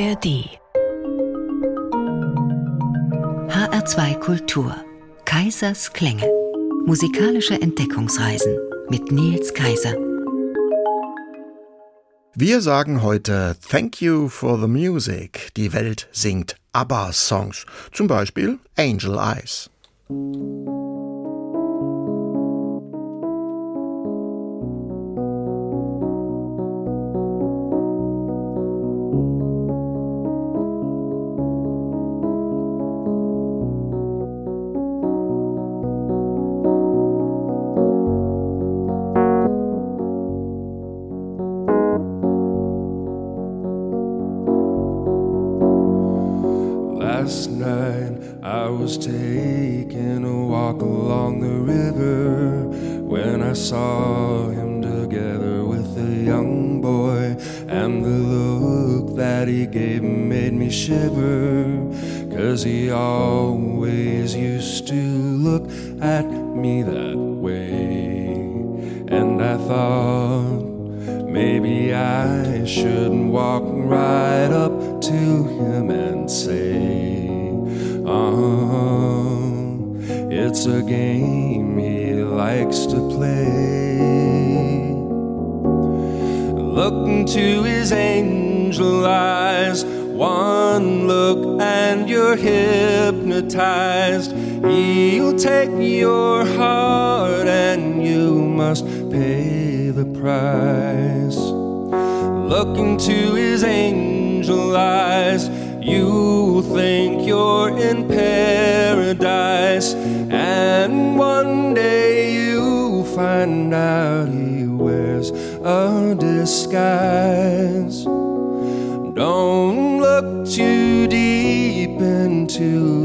ARD HR2 Kultur Kaisers Klänge Musikalische Entdeckungsreisen mit Nils Kaiser Wir sagen heute Thank you for the music. Die Welt singt ABBA-Songs, zum Beispiel Angel Eyes. price. Look into his angel eyes, you'll think you're in paradise, and one day you'll find out he wears a disguise. Don't look too deep into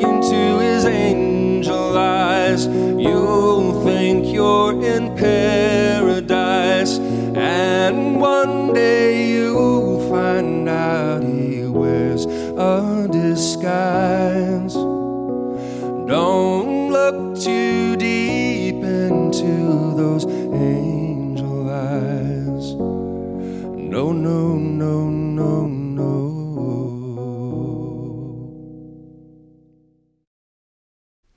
talking to his angel.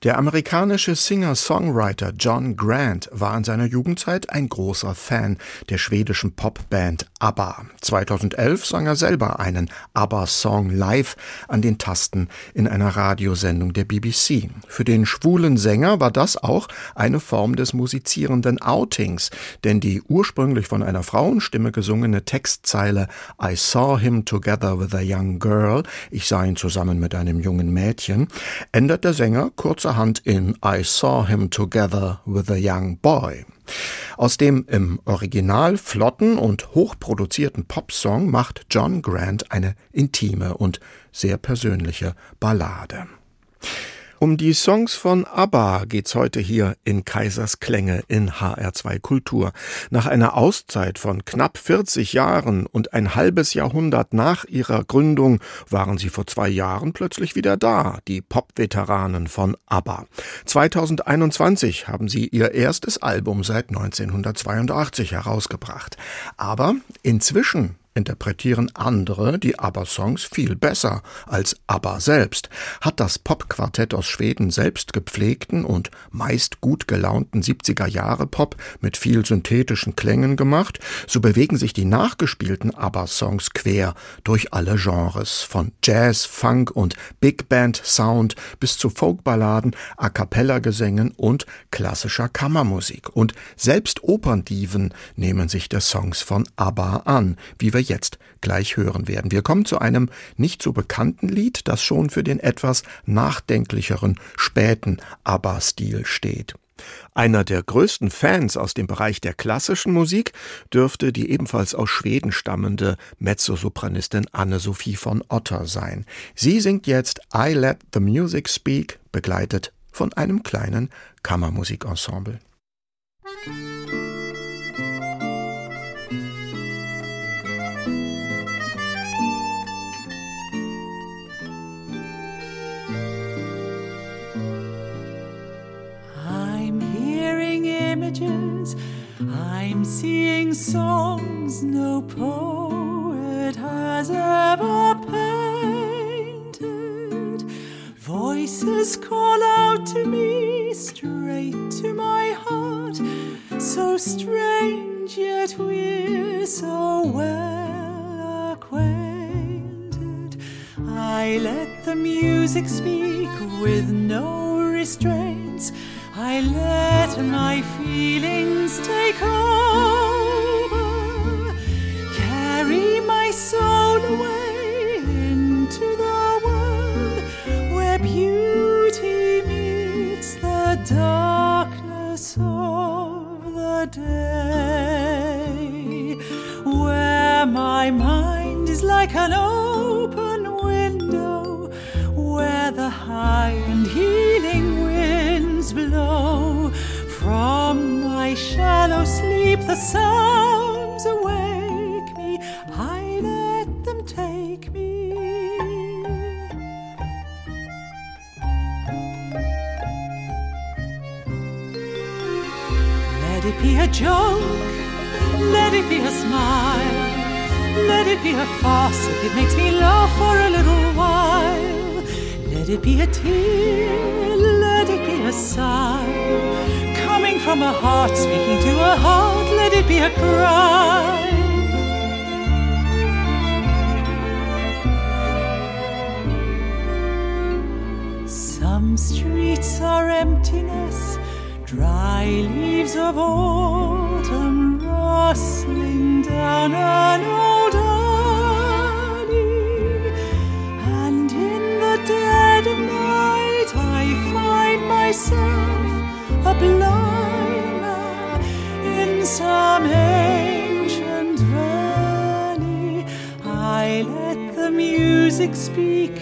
Der amerikanische Singer-Songwriter John Grant war in seiner Jugendzeit ein großer Fan der schwedischen Popband ABBA. 2011 sang er selber einen ABBA-Song live an den Tasten in einer Radiosendung der BBC. Für den schwulen Sänger war das auch eine Form des musizierenden Outings, denn die ursprünglich von einer Frauenstimme gesungene Textzeile I saw him together with a young girl, ich sah ihn zusammen mit einem jungen Mädchen, ändert der Sänger kurzerhand in I saw him together with a young boy. Aus dem im Original flotten und hochproduzierten Popsong macht John Grant eine intime und sehr persönliche Ballade. Um die Songs von ABBA geht's heute hier in Kaisers Klänge in HR2 Kultur. Nach einer Auszeit von knapp 40 Jahren und ein halbes Jahrhundert nach ihrer Gründung waren sie vor zwei Jahren plötzlich wieder da, die Pop-Veteranen von ABBA. 2021 haben sie ihr erstes Album seit 1982 herausgebracht. Aber inzwischen interpretieren andere die ABBA-Songs viel besser als ABBA selbst. Hat das Popquartett aus Schweden selbst gepflegten und meist gut gelaunten 70er-Jahre-Pop mit viel synthetischen Klängen gemacht, so bewegen sich die nachgespielten ABBA-Songs quer durch alle Genres, von Jazz, Funk und Big Band Sound bis zu Folkballaden, A cappella-Gesängen und klassischer Kammermusik. Und selbst Operndiven nehmen sich der Songs von ABBA an, wie wir jetzt gleich hören werden. Wir kommen zu einem nicht so bekannten Lied, das schon für den etwas nachdenklicheren späten ABBA-Stil steht. Einer der größten Fans aus dem Bereich der klassischen Musik dürfte die ebenfalls aus Schweden stammende Mezzosopranistin Anne-Sophie von Otter sein. Sie singt jetzt I Let the Music Speak, begleitet von einem kleinen Kammermusikensemble. Musik images. I'm seeing songs no poet has ever painted. Voices call out to me straight to my heart. So strange, yet we're so well acquainted. I let the music speak with no restraints. I let my feelings take over, carry my soul away into the world where beauty meets the darkness of the day, where my mind is like an open shallow sleep, the sounds awake me. I let them take me. Let it be a joke, let it be a smile, let it be a farce if it makes me laugh for a little while. Let it be a tear let it be a sigh from a heart speaking to a heart. Let it be a cry. Some streets are emptiness, dry leaves of autumn rustling down an old alley, and in the dead night I find myself a blind music speaks.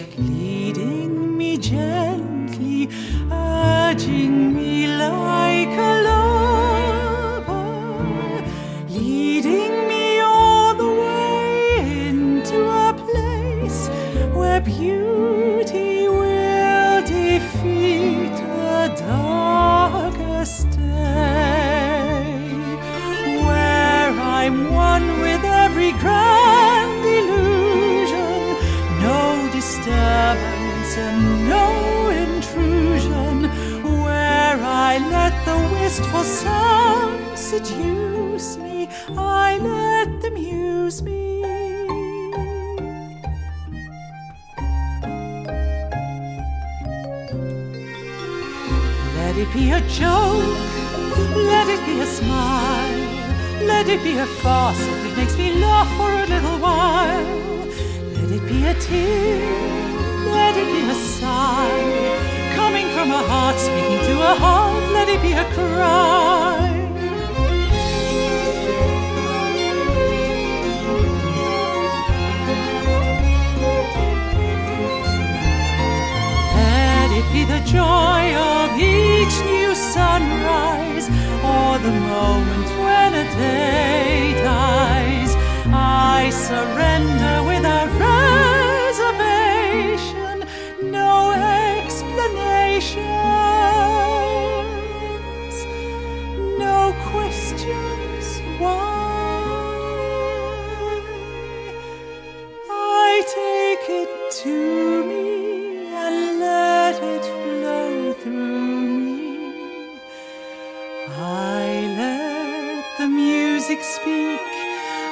Music speak.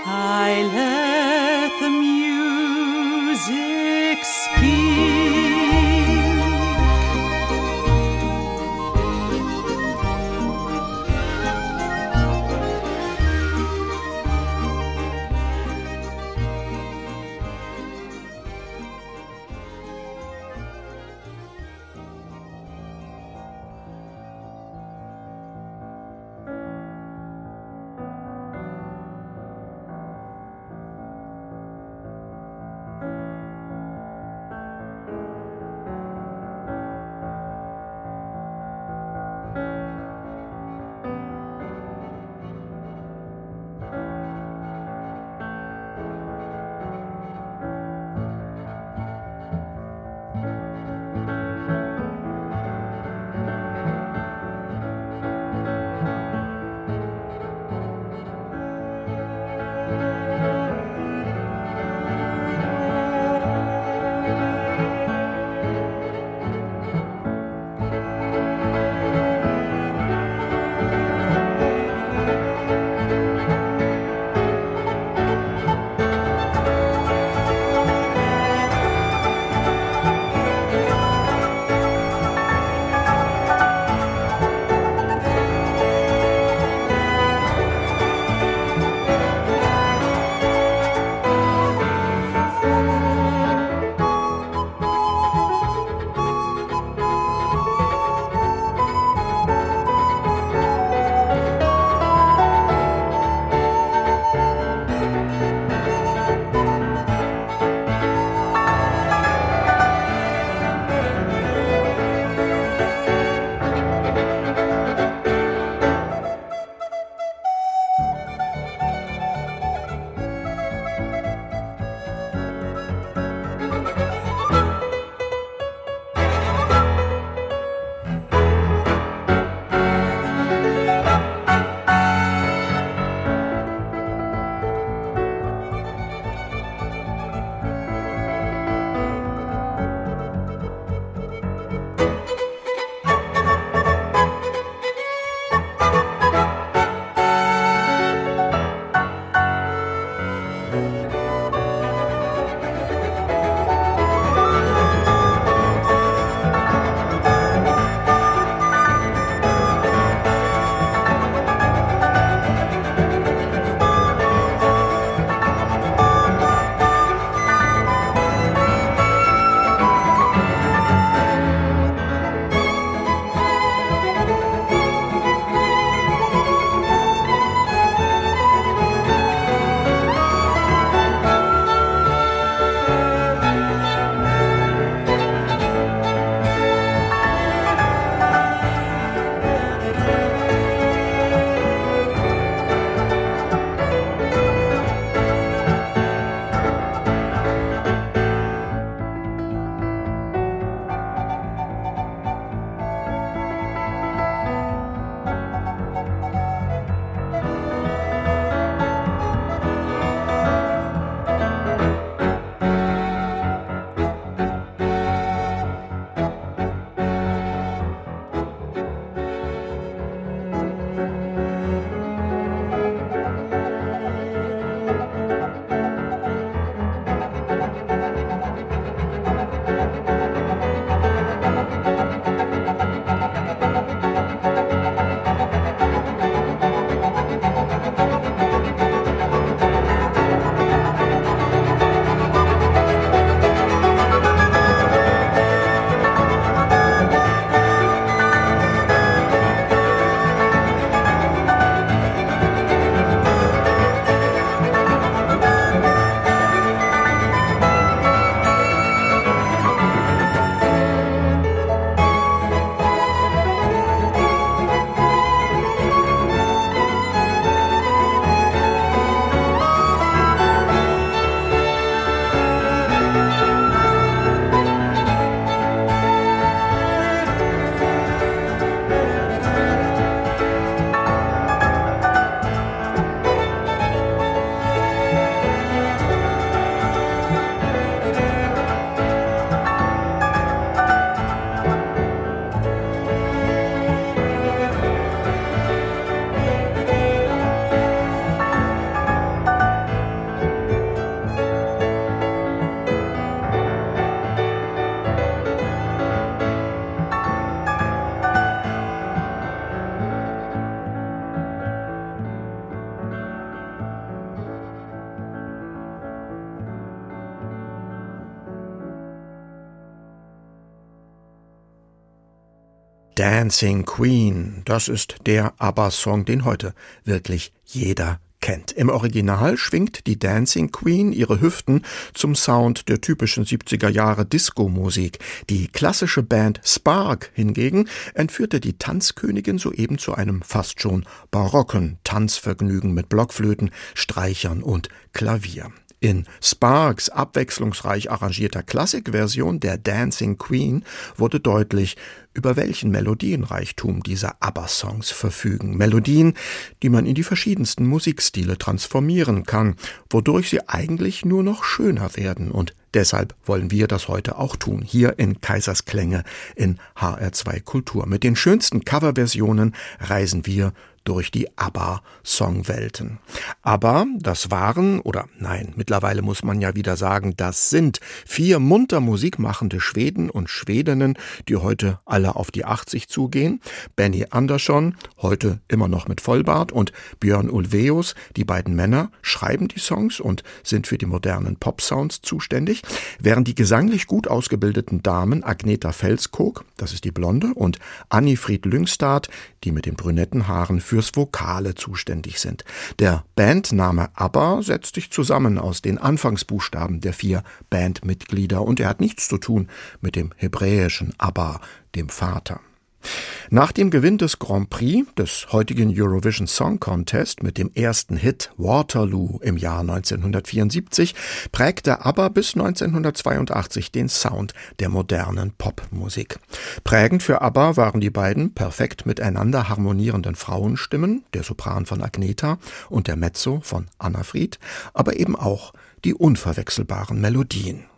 I let the music speak. Dancing Queen, das ist der ABBA-Song, den heute wirklich jeder kennt. Im Original schwingt die Dancing Queen ihre Hüften zum Sound der typischen 70er Jahre Disco-Musik. Die klassische Band Spark hingegen entführte die Tanzkönigin soeben zu einem fast schon barocken Tanzvergnügen mit Blockflöten, Streichern und Klavier. In Sparks abwechslungsreich arrangierter Klassikversion der Dancing Queen wurde deutlich, über welchen Melodienreichtum diese ABBA-Songs verfügen. Melodien, die man in die verschiedensten Musikstile transformieren kann, wodurch sie eigentlich nur noch schöner werden. Und deshalb wollen wir das heute auch tun, hier in Kaisersklänge in HR2 Kultur. Mit den schönsten Coverversionen reisen wir durch die ABBA-Songwelten. Aber das waren, oder nein, mittlerweile muss man ja wieder sagen, das sind vier munter musikmachende Schweden und Schwedinnen, die heute alle auf die 80 zugehen. Benny Andersson, heute immer noch mit Vollbart, und Björn Ulveus, die beiden Männer, schreiben die Songs und sind für die modernen Pop-Sounds zuständig, während die gesanglich gut ausgebildeten Damen Agneta Felskog, das ist die Blonde, und Annifried Lyngstad, die mit den brünetten Haaren fürs Vokale zuständig sind. Der Bandname ABBA setzt sich zusammen aus den Anfangsbuchstaben der vier Bandmitglieder und er hat nichts zu tun mit dem hebräischen Abba, dem Vater. Nach dem Gewinn des Grand Prix des heutigen Eurovision Song Contest mit dem ersten Hit Waterloo im Jahr 1974 prägte ABBA bis 1982 den Sound der modernen Popmusik. Prägend für ABBA waren die beiden perfekt miteinander harmonierenden Frauenstimmen, der Sopran von Agneta und der Mezzo von Anna Fried, aber eben auch die unverwechselbaren Melodien.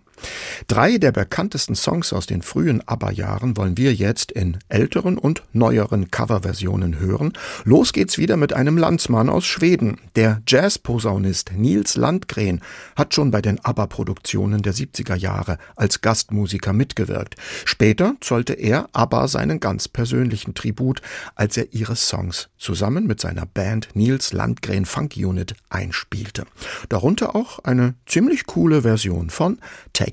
Drei der bekanntesten Songs aus den frühen ABBA-Jahren wollen wir jetzt in älteren und neueren Coverversionen hören. Los geht's wieder mit einem Landsmann aus Schweden. Der Jazzposaunist Nils Landgren hat schon bei den ABBA-Produktionen der 70er Jahre als Gastmusiker mitgewirkt. Später zollte er ABBA seinen ganz persönlichen Tribut, als er ihre Songs zusammen mit seiner Band Nils Landgren Funk Unit einspielte. Darunter auch eine ziemlich coole Version von Take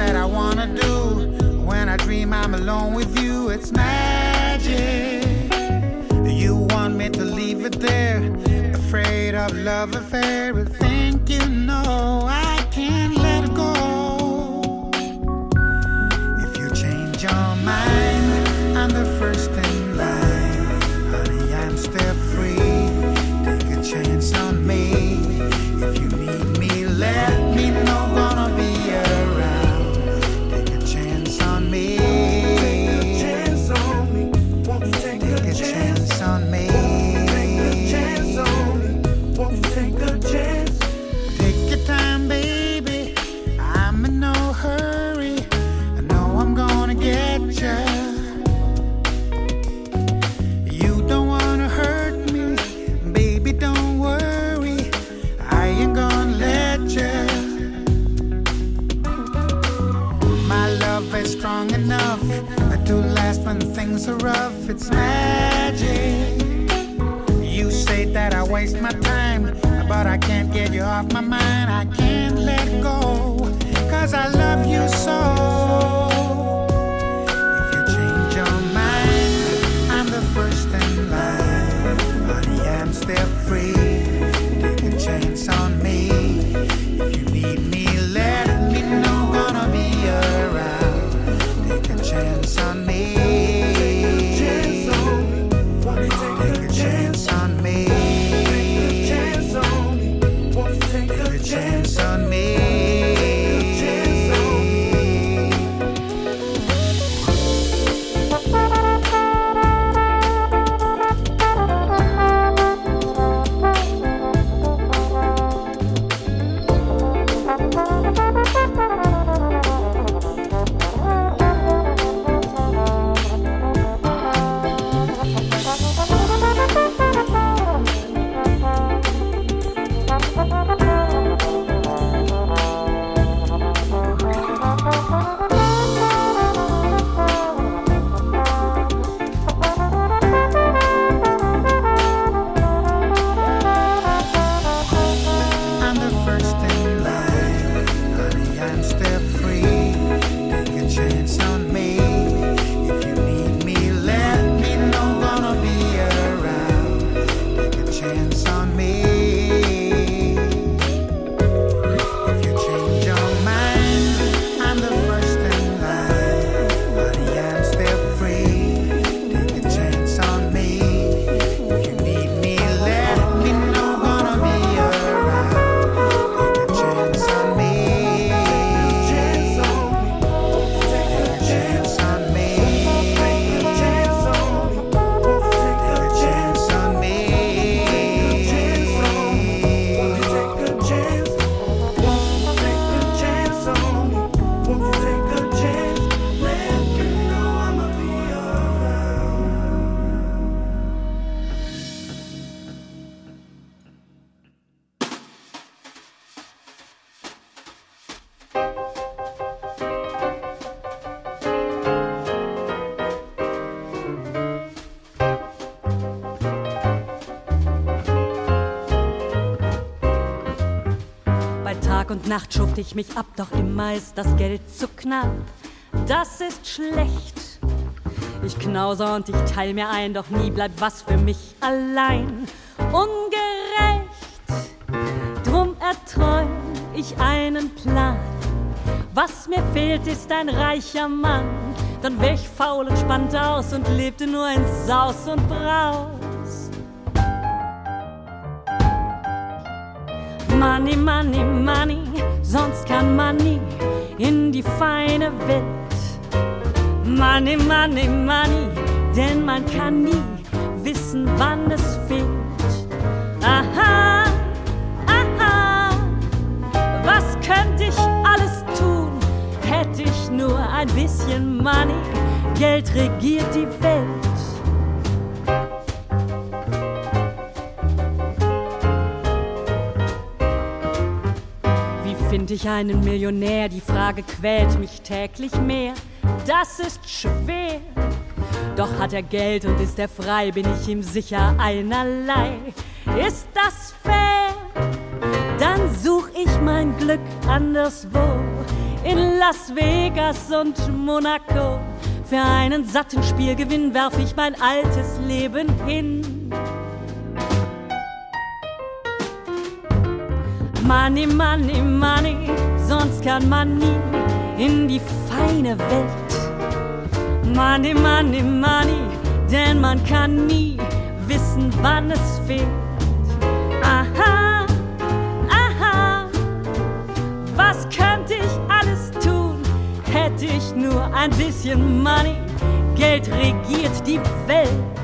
that I wanna do. When I dream I'm alone with you, it's magic. You want me to leave it there, afraid of love affair, but think you know Nacht schuft ich mich ab, doch immer ist das Geld zu knapp. Das ist schlecht. Ich knauser und ich teil mir ein, doch nie bleibt was für mich allein. Ungerecht, drum erträum ich einen Plan. Was mir fehlt, ist ein reicher Mann. Dann wär ich faul und spannt aus und lebte nur in Saus und Braus. Money, money, money sonst kann man nie in die feine Welt. Money, money, money, denn man kann nie wissen, wann es fehlt. Aha, aha, was könnte ich alles tun, hätte ich nur ein bisschen Money, Geld regiert die Welt. Find ich einen Millionär, die Frage quält mich täglich mehr. Das ist schwer. Doch hat er Geld und ist er frei, bin ich ihm sicher einerlei. Ist das fair? Dann such ich mein Glück anderswo. In Las Vegas und Monaco. Für einen satten Spielgewinn werf ich mein altes Leben hin. Money, money, money, sonst kann man nie in die feine Welt. Money, money, money, denn man kann nie wissen, wann es fehlt. Aha, aha, was könnte ich alles tun, hätte ich nur ein bisschen Money, Geld regiert die Welt.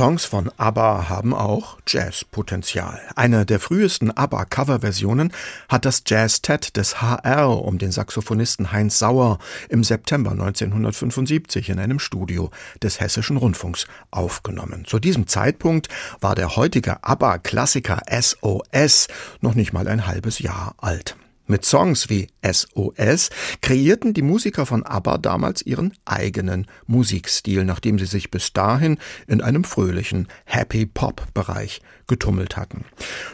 Songs von ABBA haben auch Jazzpotenzial. Eine der frühesten ABBA-Coverversionen hat das Jazz-Tet des HR um den Saxophonisten Heinz Sauer im September 1975 in einem Studio des Hessischen Rundfunks aufgenommen. Zu diesem Zeitpunkt war der heutige ABBA-Klassiker SOS noch nicht mal ein halbes Jahr alt. Mit Songs wie SOS kreierten die Musiker von ABBA damals ihren eigenen Musikstil, nachdem sie sich bis dahin in einem fröhlichen Happy Pop Bereich getummelt hatten.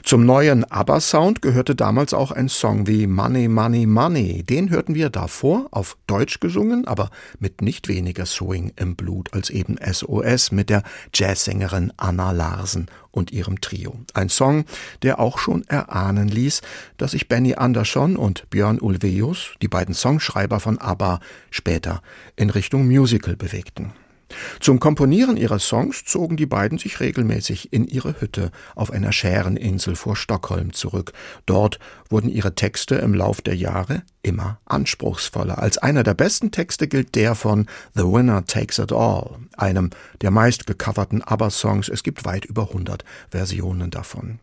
Zum neuen ABBA-Sound gehörte damals auch ein Song wie Money, Money, Money. Den hörten wir davor auf Deutsch gesungen, aber mit nicht weniger Swing im Blut als eben SOS mit der Jazzsängerin Anna Larsen und ihrem Trio. Ein Song, der auch schon erahnen ließ, dass sich Benny Andersson und Björn Ulvaeus, die beiden Songschreiber von ABBA, später in Richtung Musical bewegten. Zum Komponieren ihrer Songs zogen die beiden sich regelmäßig in ihre Hütte auf einer Schäreninsel vor Stockholm zurück. Dort wurden ihre Texte im Lauf der Jahre immer anspruchsvoller. Als einer der besten Texte gilt der von The Winner Takes It All, einem der meistgecoverten ABBA-Songs. Es gibt weit über 100 Versionen davon.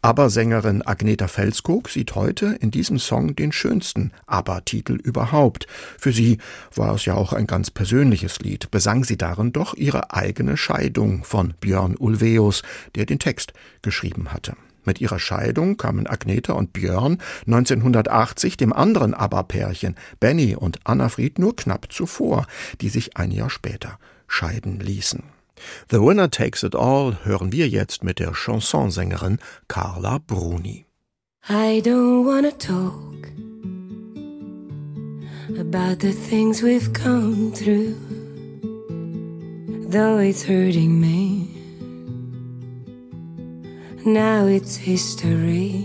Aber Sängerin Agneta Felskog sieht heute in diesem Song den schönsten ABBA-Titel überhaupt. Für sie war es ja auch ein ganz persönliches Lied, besang sie darin doch ihre eigene Scheidung von Björn Ulveus, der den Text geschrieben hatte. Mit ihrer Scheidung kamen Agneta und Björn 1980 dem anderen ABBA-Pärchen Benny und Anna-Fried nur knapp zuvor, die sich ein Jahr später scheiden ließen. The Winner Takes It All hören wir jetzt mit der Chansonsängerin Carla Bruni. I don't wanna talk about the things we've come through, though it's hurting me. Now it's history.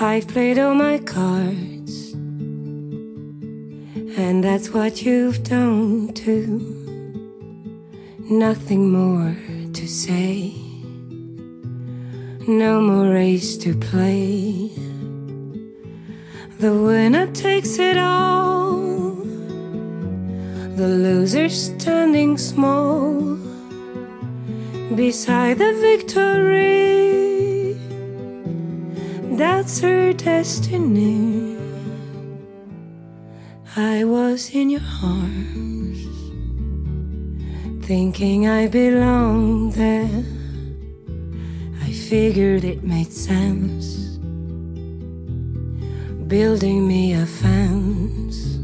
I've played all my cards, and that's what you've done too nothing more to say, no more race to play. The winner takes it all, the loser standing small beside the victory. That's her destiny. I was in your arms thinking I belonged there. I figured it made sense, building me a fence,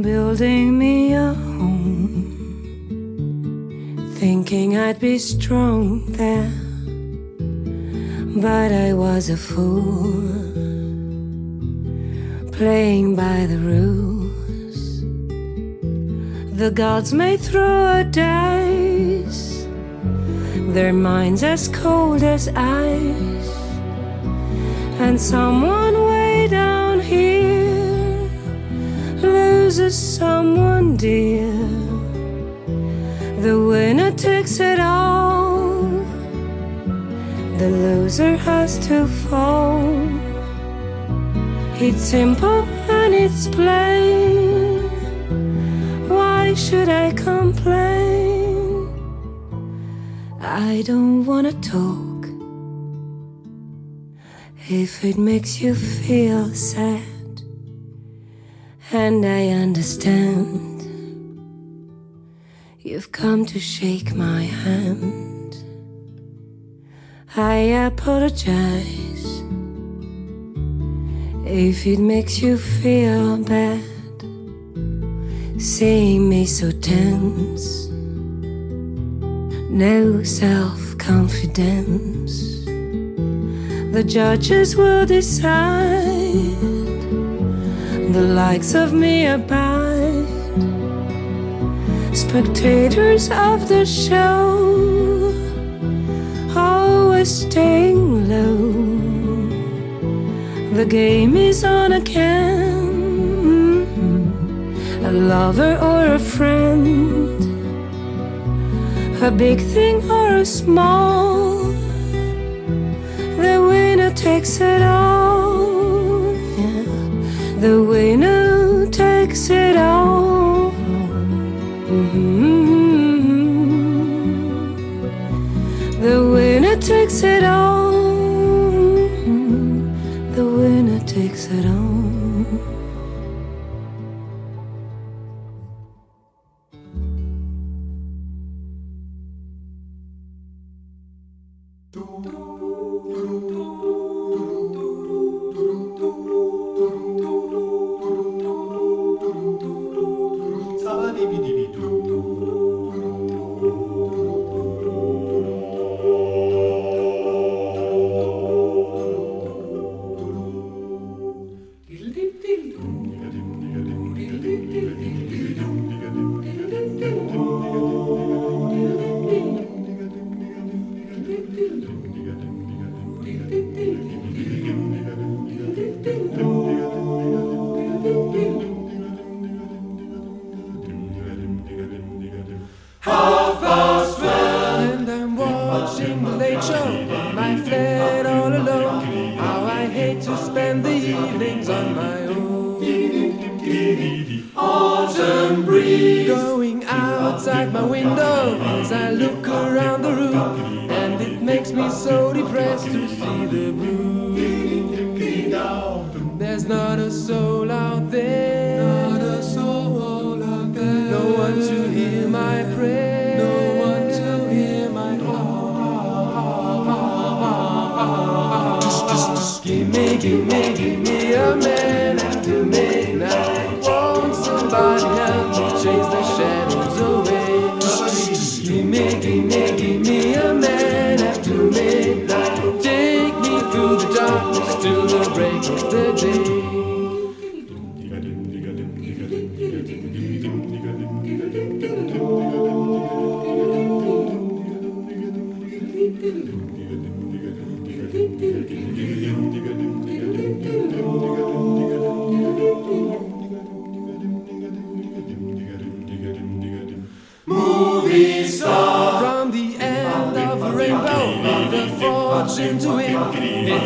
building me a home, thinking I'd be strong there. But I was a fool, playing by the rules the gods may throw a dice, their minds as cold as ice, and someone way down here loses someone dear. The winner takes it all, the loser has to fall. It's simple and it's plain should I complain? I don't wanna talk. If it makes you feel sad, and I understand, you've come to shake my hand. I apologize if it makes you feel bad seeing me so tense. No self confidence. The judges will decide. The likes of me abide. Spectators of the show, oh, always staying low. The game is on again lover or a friend, a big thing or a small. The winner takes it all. Yeah. The winner takes it all. Mm-hmm. The winner takes it all. outside my window as I look around the room, and it makes me so depressed to see the blue. There's not a soul out there, not a soul out there, no one to hear my prayer. Give me, give me, give me a man. Take me a man after midnight. Take me through the darkness till the break of the day.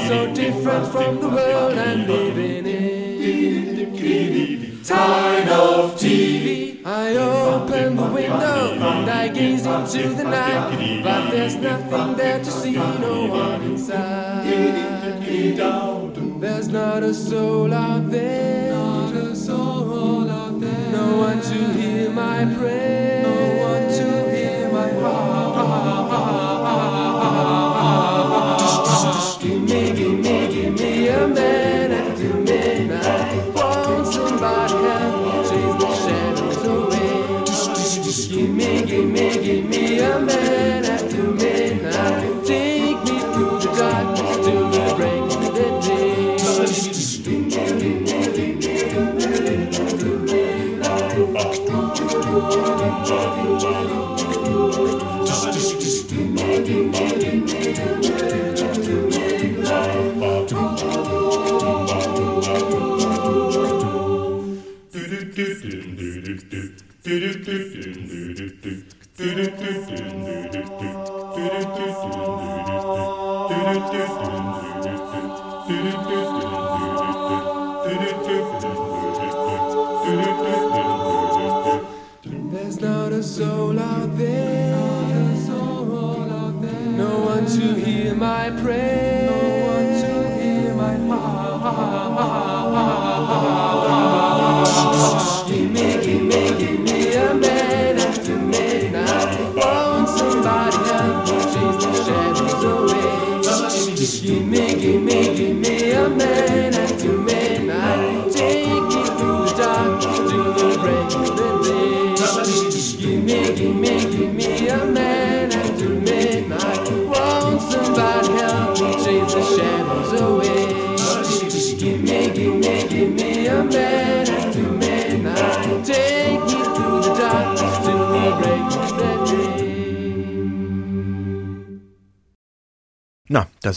so different from the world I'm living in. Tired of TV, I open the window and I gaze into the night, but there's nothing there to see, no one inside. There's not a soul. que me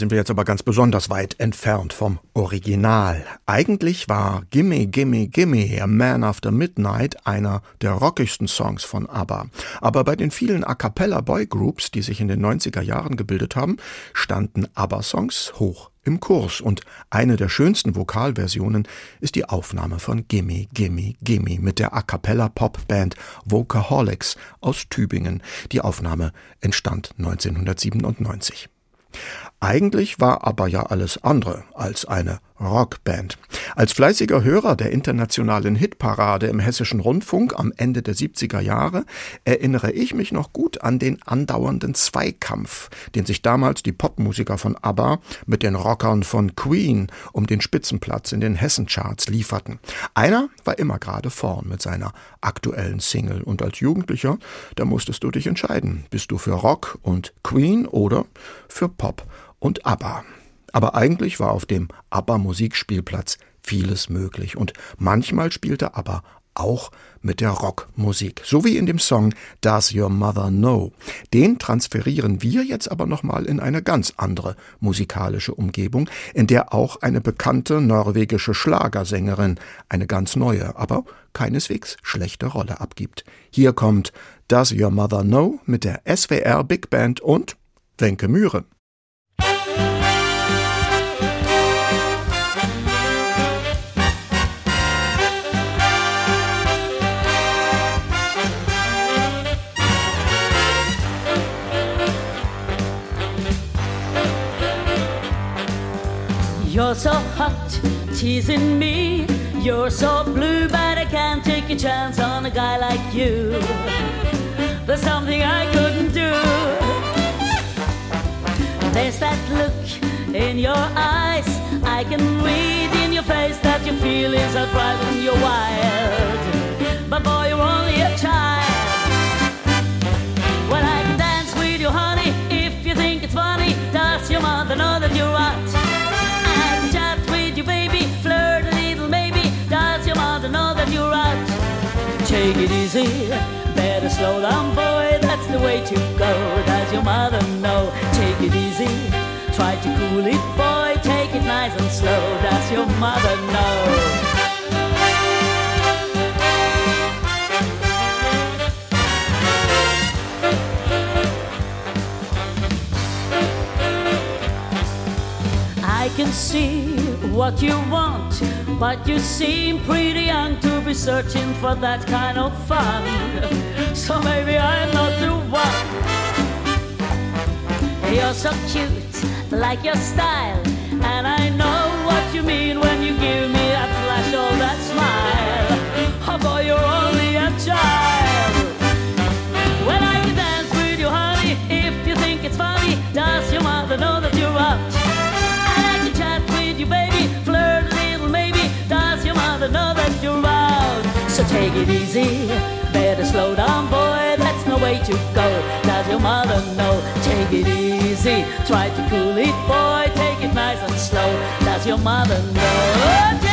sind wir jetzt aber ganz besonders weit entfernt vom Original. Eigentlich war Gimme, Gimme, Gimme, A Man After Midnight einer der rockigsten Songs von ABBA. Aber bei den vielen A Cappella Boy Groups, die sich in den 90er Jahren gebildet haben, standen ABBA-Songs hoch im Kurs und eine der schönsten Vokalversionen ist die Aufnahme von Gimme, Gimme, Gimme mit der A Cappella Popband Vocaholics aus Tübingen. Die Aufnahme entstand 1997 ja alles andere als eine Rockband. Als fleißiger Hörer der internationalen Hitparade im hessischen Rundfunk am Ende der 70er Jahre erinnere ich mich noch gut an den andauernden Zweikampf, den sich damals die Popmusiker von ABBA mit den Rockern von Queen um den Spitzenplatz in den Hessencharts lieferten. Einer war immer gerade vorn mit seiner aktuellen Single und als Jugendlicher, da musstest du dich entscheiden, bist du für Rock und Queen oder für Pop und ABBA. Aber eigentlich war auf dem ABBA Musikspielplatz vieles möglich und manchmal spielte ABBA auch mit der Rockmusik, so wie in dem Song Does Your Mother Know. Den transferieren wir jetzt aber nochmal in eine ganz andere musikalische Umgebung, in der auch eine bekannte norwegische Schlagersängerin eine ganz neue, aber keineswegs schlechte Rolle abgibt. Hier kommt Does Your Mother Know mit der SWR Big Band und Wenke Mühre. You're so hot, teasing me. You're so blue, but I can't take a chance on a guy like you. There's something I couldn't do. There's that look in your eyes. I can read in your face that your feelings are driving you wild. But boy, you're only a child. Well, I can dance with you, honey, if you think it's funny. Does your mother know that you're hot? Take it easy, better slow down, boy. That's the way to go. Does your mother know? Take it easy, try to cool it, boy. Take it nice and slow. Does your mother know? See what you want, but you seem pretty young to be searching for that kind of fun. So maybe I'm not the one. You're so cute, like your style, and I know what you mean when you give me that flash or that smile. Oh boy, you're only a child. When I dance with you, honey, if you think it's funny, does your mother know that you're out? Take it easy, better slow down, boy. That's no way to go. Does your mother know? Take it easy, try to cool it, boy. Take it nice and slow. Does your mother know?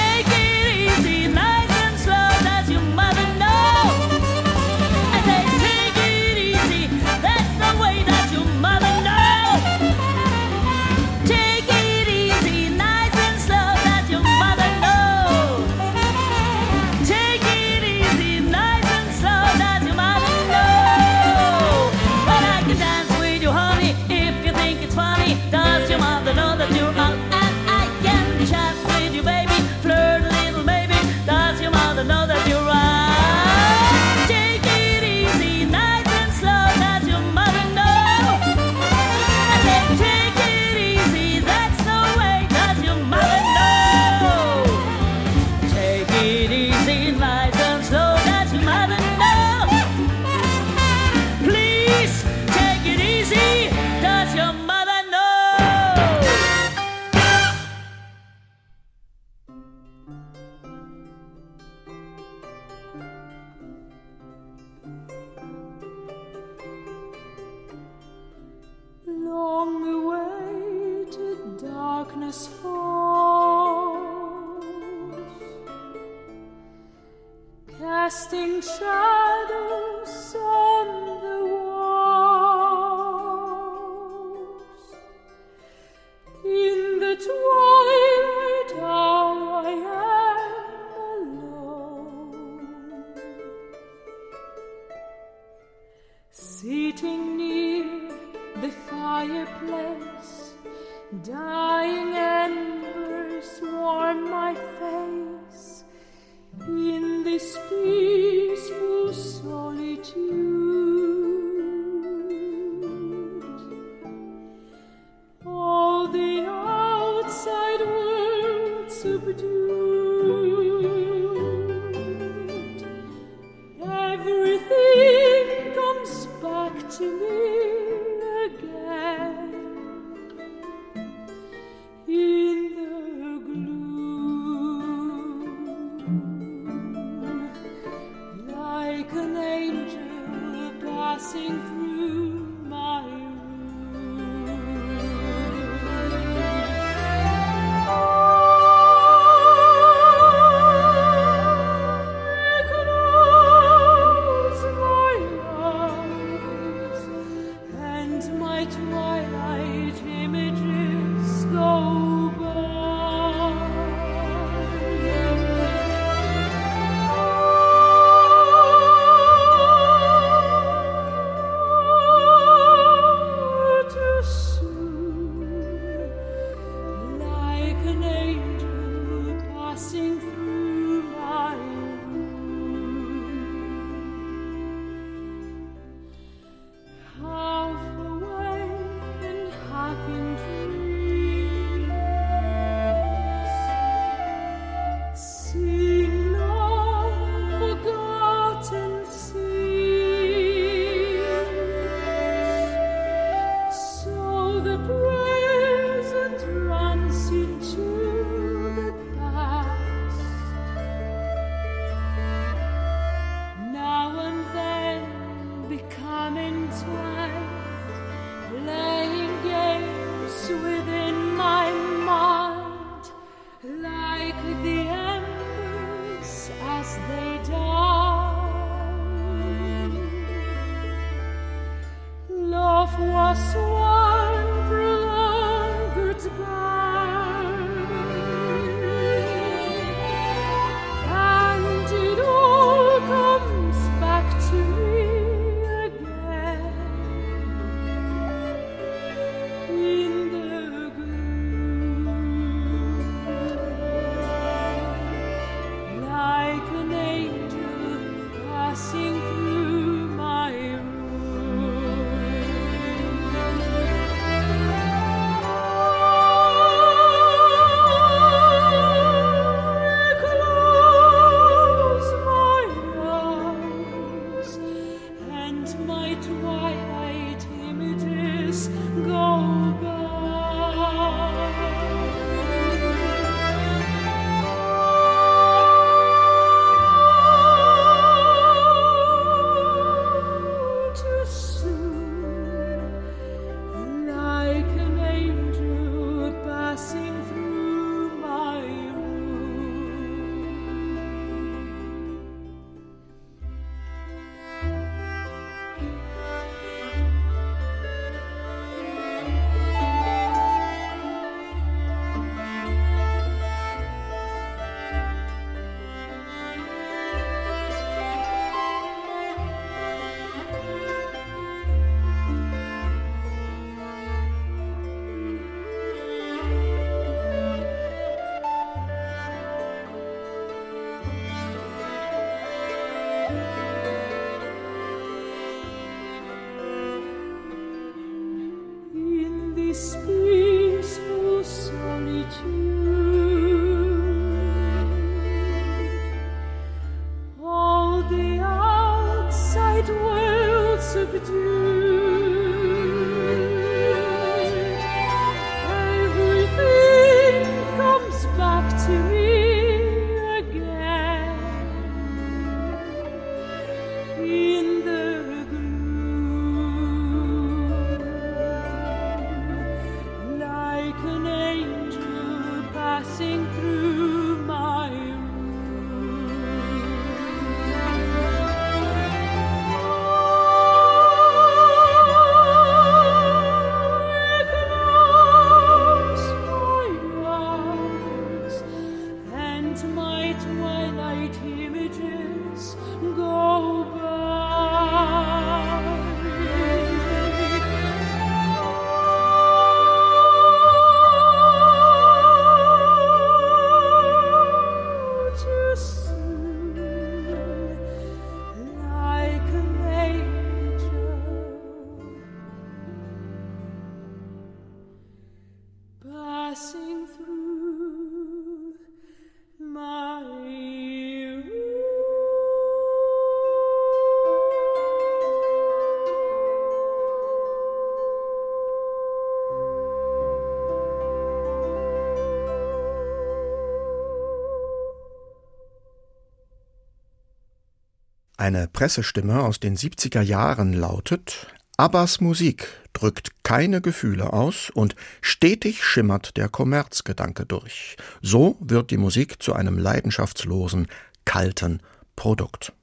Eine Pressestimme aus den 70er Jahren lautet: Abbas Musik drückt keine Gefühle aus und stetig schimmert der Kommerzgedanke durch. So wird die Musik zu einem leidenschaftslosen, kalten Produkt.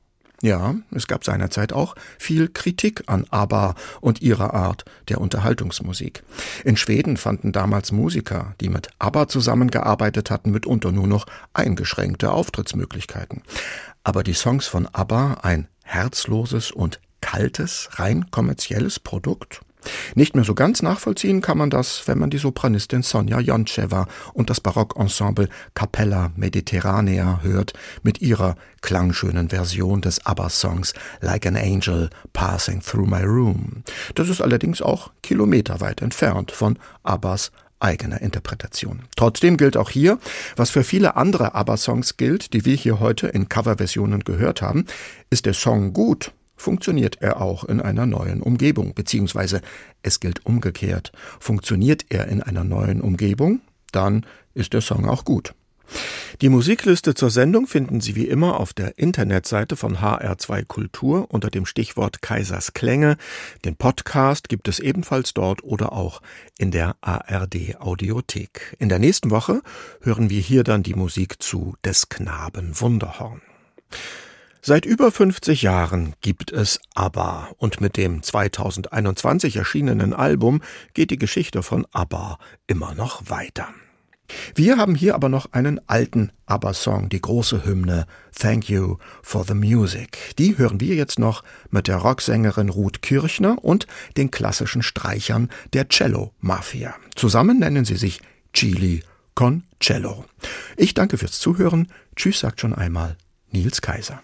Ja, es gab seinerzeit auch viel Kritik an ABBA und ihrer Art der Unterhaltungsmusik. In Schweden fanden damals Musiker, die mit ABBA zusammengearbeitet hatten, mitunter nur noch eingeschränkte Auftrittsmöglichkeiten. Aber die Songs von ABBA, ein herzloses und kaltes, rein kommerzielles Produkt? Nicht mehr so ganz nachvollziehen kann man das, wenn man die Sopranistin Sonja Joncheva und das Barockensemble Capella Mediterranea hört mit ihrer klangschönen Version des ABBA-Songs Like an Angel Passing Through My Room. Das ist allerdings auch kilometerweit entfernt von ABBAs eigener Interpretation. Trotzdem gilt auch hier, was für viele andere ABBA-Songs gilt, die wir hier heute in Coverversionen gehört haben, ist der Song gut, funktioniert er auch in einer neuen Umgebung, beziehungsweise es gilt umgekehrt. Funktioniert er in einer neuen Umgebung, dann ist der Song auch gut. Die Musikliste zur Sendung finden Sie wie immer auf der Internetseite von HR2 Kultur unter dem Stichwort Kaisers Klänge. Den Podcast gibt es ebenfalls dort oder auch in der ARD Audiothek. In der nächsten Woche hören wir hier dann die Musik zu des Knaben Wunderhorn. Seit über 50 Jahren gibt es ABBA und mit dem 2021 erschienenen Album geht die Geschichte von ABBA immer noch weiter. Wir haben hier aber noch einen alten ABBA-Song, die große Hymne Thank You for the Music. Die hören wir jetzt noch mit der Rocksängerin Ruth Kirchner und den klassischen Streichern der Cello Mafia. Zusammen nennen sie sich Chili con Cello. Ich danke fürs Zuhören. Tschüss sagt schon einmal Nils Kaiser.